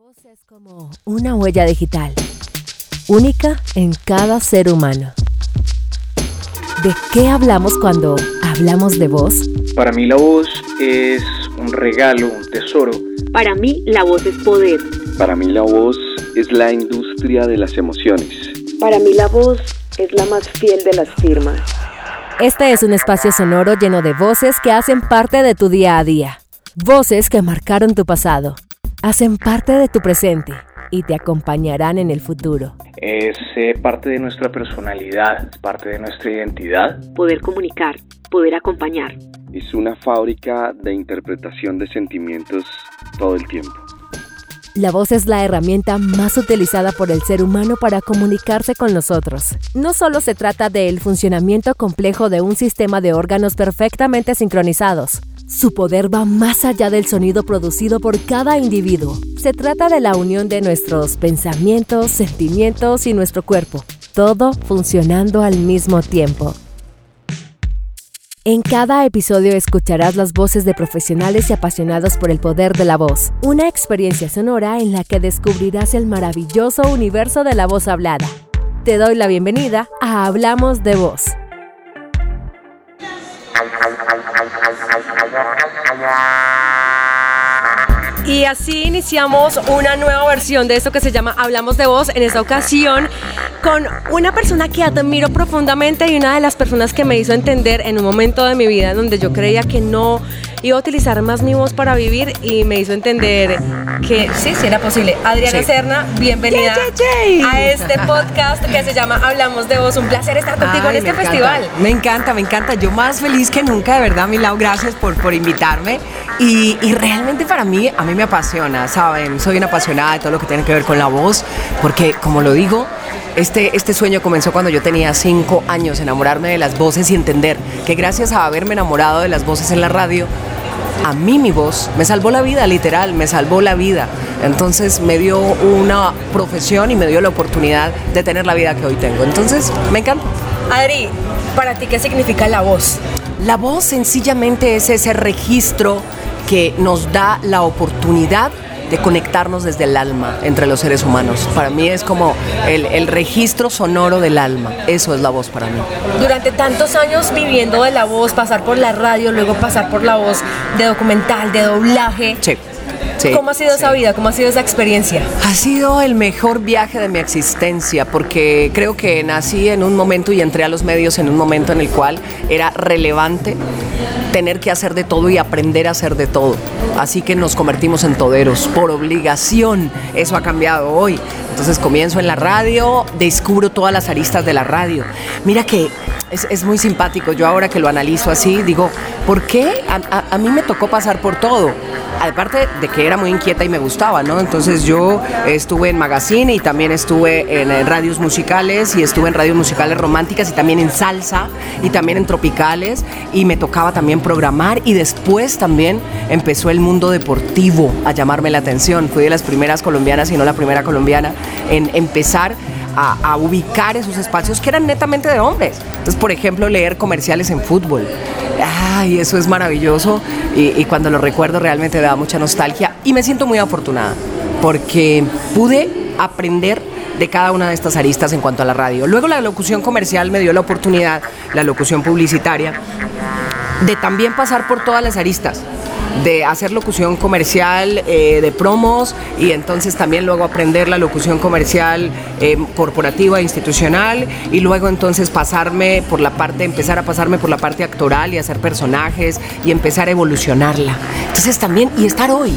voz es como una huella digital, única en cada ser humano. ¿De qué hablamos cuando hablamos de voz? Para mí la voz es un regalo, un tesoro. Para mí la voz es poder. Para mí la voz es la industria de las emociones. Para mí la voz es la más fiel de las firmas. Este es un espacio sonoro lleno de voces que hacen parte de tu día a día. Voces que marcaron tu pasado, hacen parte de tu presente y te acompañarán en el futuro. Es eh, parte de nuestra personalidad, parte de nuestra identidad. Poder comunicar, poder acompañar. Es una fábrica de interpretación de sentimientos todo el tiempo. La voz es la herramienta más utilizada por el ser humano para comunicarse con nosotros. No solo se trata del funcionamiento complejo de un sistema de órganos perfectamente sincronizados. Su poder va más allá del sonido producido por cada individuo. Se trata de la unión de nuestros pensamientos, sentimientos y nuestro cuerpo, todo funcionando al mismo tiempo. En cada episodio escucharás las voces de profesionales y apasionados por el poder de la voz, una experiencia sonora en la que descubrirás el maravilloso universo de la voz hablada. Te doy la bienvenida a Hablamos de Voz. Y así iniciamos una nueva versión de esto que se llama Hablamos de Voz, en esta ocasión con una persona que admiro profundamente y una de las personas que me hizo entender en un momento de mi vida donde yo creía que no iba a utilizar más mi voz para vivir y me hizo entender que sí, sí era posible. Adriana Serna, bienvenida a este podcast que se llama Hablamos de Voz. Un placer estar contigo Ay, en este me encanta. festival. Me encanta, me encanta. Yo más feliz que nunca, de verdad, Milau, gracias por, por invitarme. Y, y realmente para mí, a mí me apasiona, ¿saben? Soy una apasionada de todo lo que tiene que ver con la voz, porque como lo digo, este, este sueño comenzó cuando yo tenía cinco años, enamorarme de las voces y entender que gracias a haberme enamorado de las voces en la radio, a mí mi voz me salvó la vida, literal, me salvó la vida. Entonces me dio una profesión y me dio la oportunidad de tener la vida que hoy tengo. Entonces me encanta. Adri, para ti, ¿qué significa la voz? La voz sencillamente es ese registro que nos da la oportunidad de conectarnos desde el alma entre los seres humanos. Para mí es como el, el registro sonoro del alma. Eso es la voz para mí. Durante tantos años viviendo de la voz, pasar por la radio, luego pasar por la voz de documental, de doblaje. Sí. Sí, ¿Cómo ha sido sí. esa vida? ¿Cómo ha sido esa experiencia? Ha sido el mejor viaje de mi existencia porque creo que nací en un momento y entré a los medios en un momento en el cual era relevante tener que hacer de todo y aprender a hacer de todo. Así que nos convertimos en toderos por obligación. Eso ha cambiado hoy. Entonces comienzo en la radio, descubro todas las aristas de la radio. Mira que es, es muy simpático. Yo ahora que lo analizo así, digo, ¿por qué a, a- mí me tocó pasar por todo? Aparte de que era muy inquieta y me gustaba, ¿no? Entonces yo estuve en magazine y también estuve en, eh, radios musicales y estuve en radios musicales románticas y también en salsa y también en tropicales y me tocaba también programar y después también empezó el mundo deportivo a llamarme la atención. Fui de las primeras colombianas y no la primera colombiana en empezar a, ubicar esos espacios que eran netamente de hombres. Entonces, por ejemplo, leer comerciales en fútbol. Ay, eso es maravilloso y, y cuando lo recuerdo realmente me da mucha nostalgia y me siento muy afortunada porque pude aprender de cada una de estas aristas en cuanto a la radio. Luego la locución comercial me dio la oportunidad, la locución publicitaria, de también pasar por todas las aristas de hacer locución comercial eh, de promos y entonces también luego aprender la locución comercial eh, corporativa institucional y luego entonces pasarme por la parte empezar a pasarme por la parte actoral y hacer personajes y empezar a evolucionarla. Entonces también y estar hoy.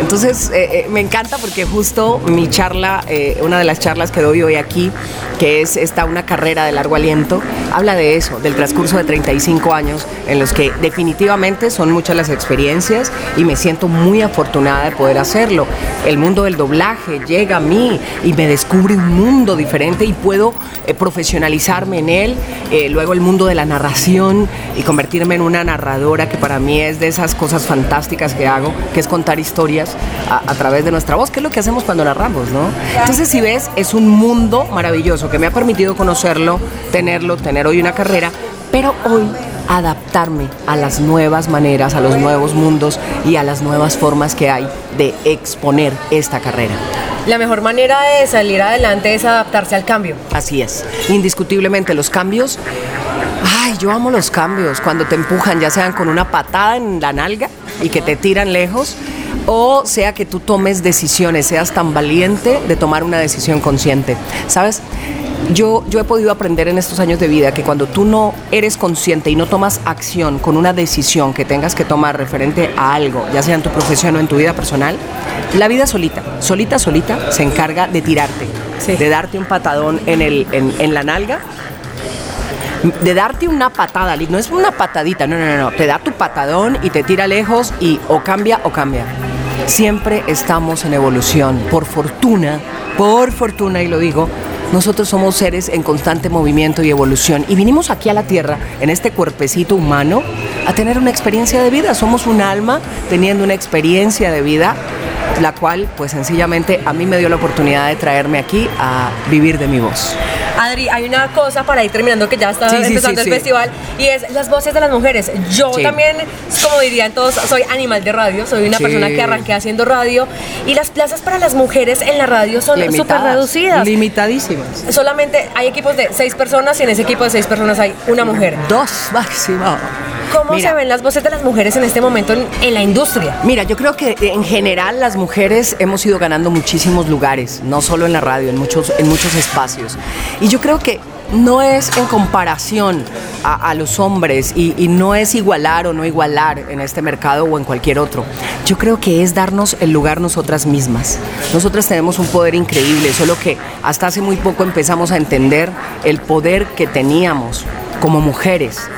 Entonces eh, eh, me encanta porque justo mi charla una de las charlas que doy hoy aquí que es esta una carrera de largo aliento habla de eso del transcurso de 35 años en los que definitivamente son muchas las experiencias y me siento muy afortunada de poder hacerlo. El mundo del doblaje llega a mí y me descubre un mundo diferente y puedo eh, profesionalizarme en él. Eh, luego el mundo de la narración y convertirme en una narradora que para mí es de esas cosas fantásticas que hago, que es contar historias a, a través de nuestra voz, que es lo que hacemos cuando narramos, ¿no? Entonces, si ves, es un mundo maravilloso que me ha permitido conocerlo, tenerlo, tener hoy una carrera, pero hoy adaptarme a las nuevas maneras, a los nuevos mundos y a las nuevas formas que hay de exponer esta carrera. La mejor manera de salir adelante es adaptarse al cambio. Así es. Indiscutiblemente los cambios. Ay, yo amo los cambios. Cuando te empujan, ya sean con una patada en la nalga y que te tiran lejos, o sea que tú tomes decisiones, seas tan valiente de tomar una decisión consciente. ¿Sabes? Yo, yo he podido aprender en estos años de vida que cuando tú no eres consciente y no tomas acción con una decisión que tengas que tomar referente a algo, ya sea en tu profesión o en tu vida personal, la vida solita, solita, solita, se encarga de tirarte, Sí. de darte un patadón en, el, en, en la nalga de darte una patada, no es una patadita, no, no, no, te da tu patadón y te tira lejos y o cambia o cambia. Siempre estamos en evolución, por fortuna, por fortuna y lo digo, nosotros somos seres en constante movimiento y evolución y vinimos aquí a la Tierra, en este cuerpecito humano, a tener una experiencia de vida. Somos un alma teniendo una experiencia de vida, la cual pues sencillamente a mí me dio la oportunidad de traerme aquí a vivir de mi voz. Adri, hay una cosa para ir terminando que ya está Sí, empezando sí, el festival y es las voces de las mujeres. Yo también, como dirían todos, soy animal de radio, soy una persona que arranqué haciendo radio y las plazas para las mujeres en la radio son súper reducidas. Limitadísimas. Solamente hay equipos de seis personas y en ese equipo de seis personas hay una mujer. Dos máximo. ¿Cómo Mira. se ven las voces de las mujeres en este momento en, en la industria? Mira, yo creo que en general las mujeres hemos ido ganando muchísimos lugares, no solo en la radio, en muchos, en muchos espacios. Y yo creo que no es en comparación a, a los hombres y, y no es igualar o no igualar en este mercado o en cualquier otro. Yo creo que es darnos el lugar nosotras mismas. Nosotras tenemos un poder increíble, solo que hasta hace muy poco empezamos a entender el poder que teníamos como mujeres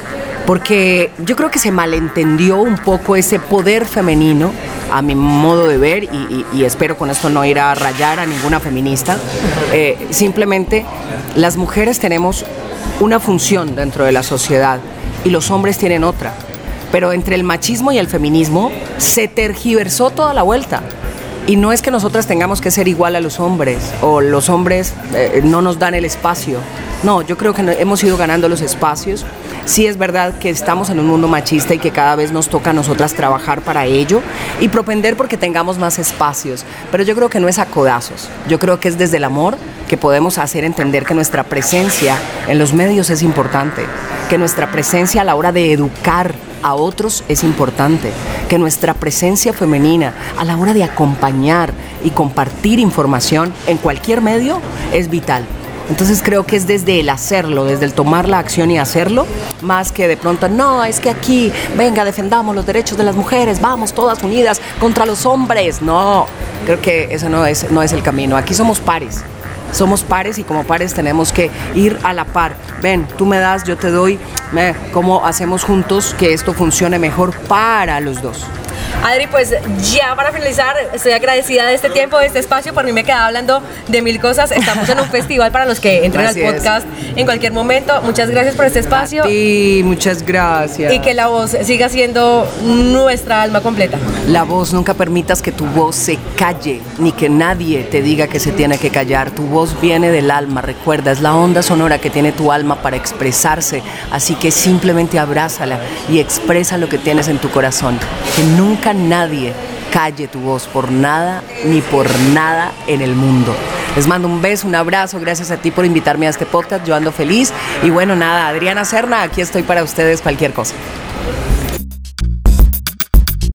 porque yo creo que se malentendió un poco ese poder femenino, a mi modo de ver, y, espero con esto no ir a rayar a ninguna feminista. Eh, simplemente las mujeres tenemos una función dentro de la sociedad y los hombres tienen otra. Pero entre el machismo y el feminismo se tergiversó toda la vuelta. Y no es que nosotras tengamos que ser igual a los hombres o los hombres eh, no nos dan el espacio. No, yo creo que hemos ido ganando los espacios. Sí es verdad que estamos en un mundo machista y que cada vez nos toca a nosotras trabajar para ello y propender porque tengamos más espacios. Pero yo creo que no es a codazos. Yo creo que es desde el amor que podemos hacer entender que nuestra presencia en los medios es importante, que nuestra presencia a la hora de educar a otros es importante, que nuestra presencia femenina a la hora de acompañar y compartir información en cualquier medio es vital. Entonces creo que es desde el hacerlo, desde el tomar la acción y hacerlo, más que de pronto, no, es que aquí, venga, defendamos los derechos de las mujeres, vamos todas unidas contra los hombres. No, creo que eso no es, no es el camino. Aquí somos pares. Somos pares y como pares tenemos que ir a la par. Ven, tú me das, yo te doy. ¿Cómo hacemos juntos que esto funcione mejor para los dos? Adri, pues ya para finalizar, estoy agradecida de este tiempo, de este espacio. Por mí me quedaba hablando de mil cosas. Estamos en un festival para los que entren Así al es. podcast en cualquier momento. Muchas gracias por este espacio. Sí, muchas gracias. Y que la voz siga siendo nuestra alma completa. La voz, nunca permitas que tu voz se calle, ni que nadie te diga que se tiene que callar. Tu voz viene del alma, recuerda, es la onda sonora que tiene tu alma para expresarse. Así que simplemente abrázala y expresa lo que tienes en tu corazón. Que nunca nadie calle tu voz por nada ni por nada en el mundo. Les mando un beso, un abrazo, gracias a ti por invitarme a este podcast, yo ando feliz. Y bueno, nada, Adriana Serna, aquí estoy para ustedes, cualquier cosa.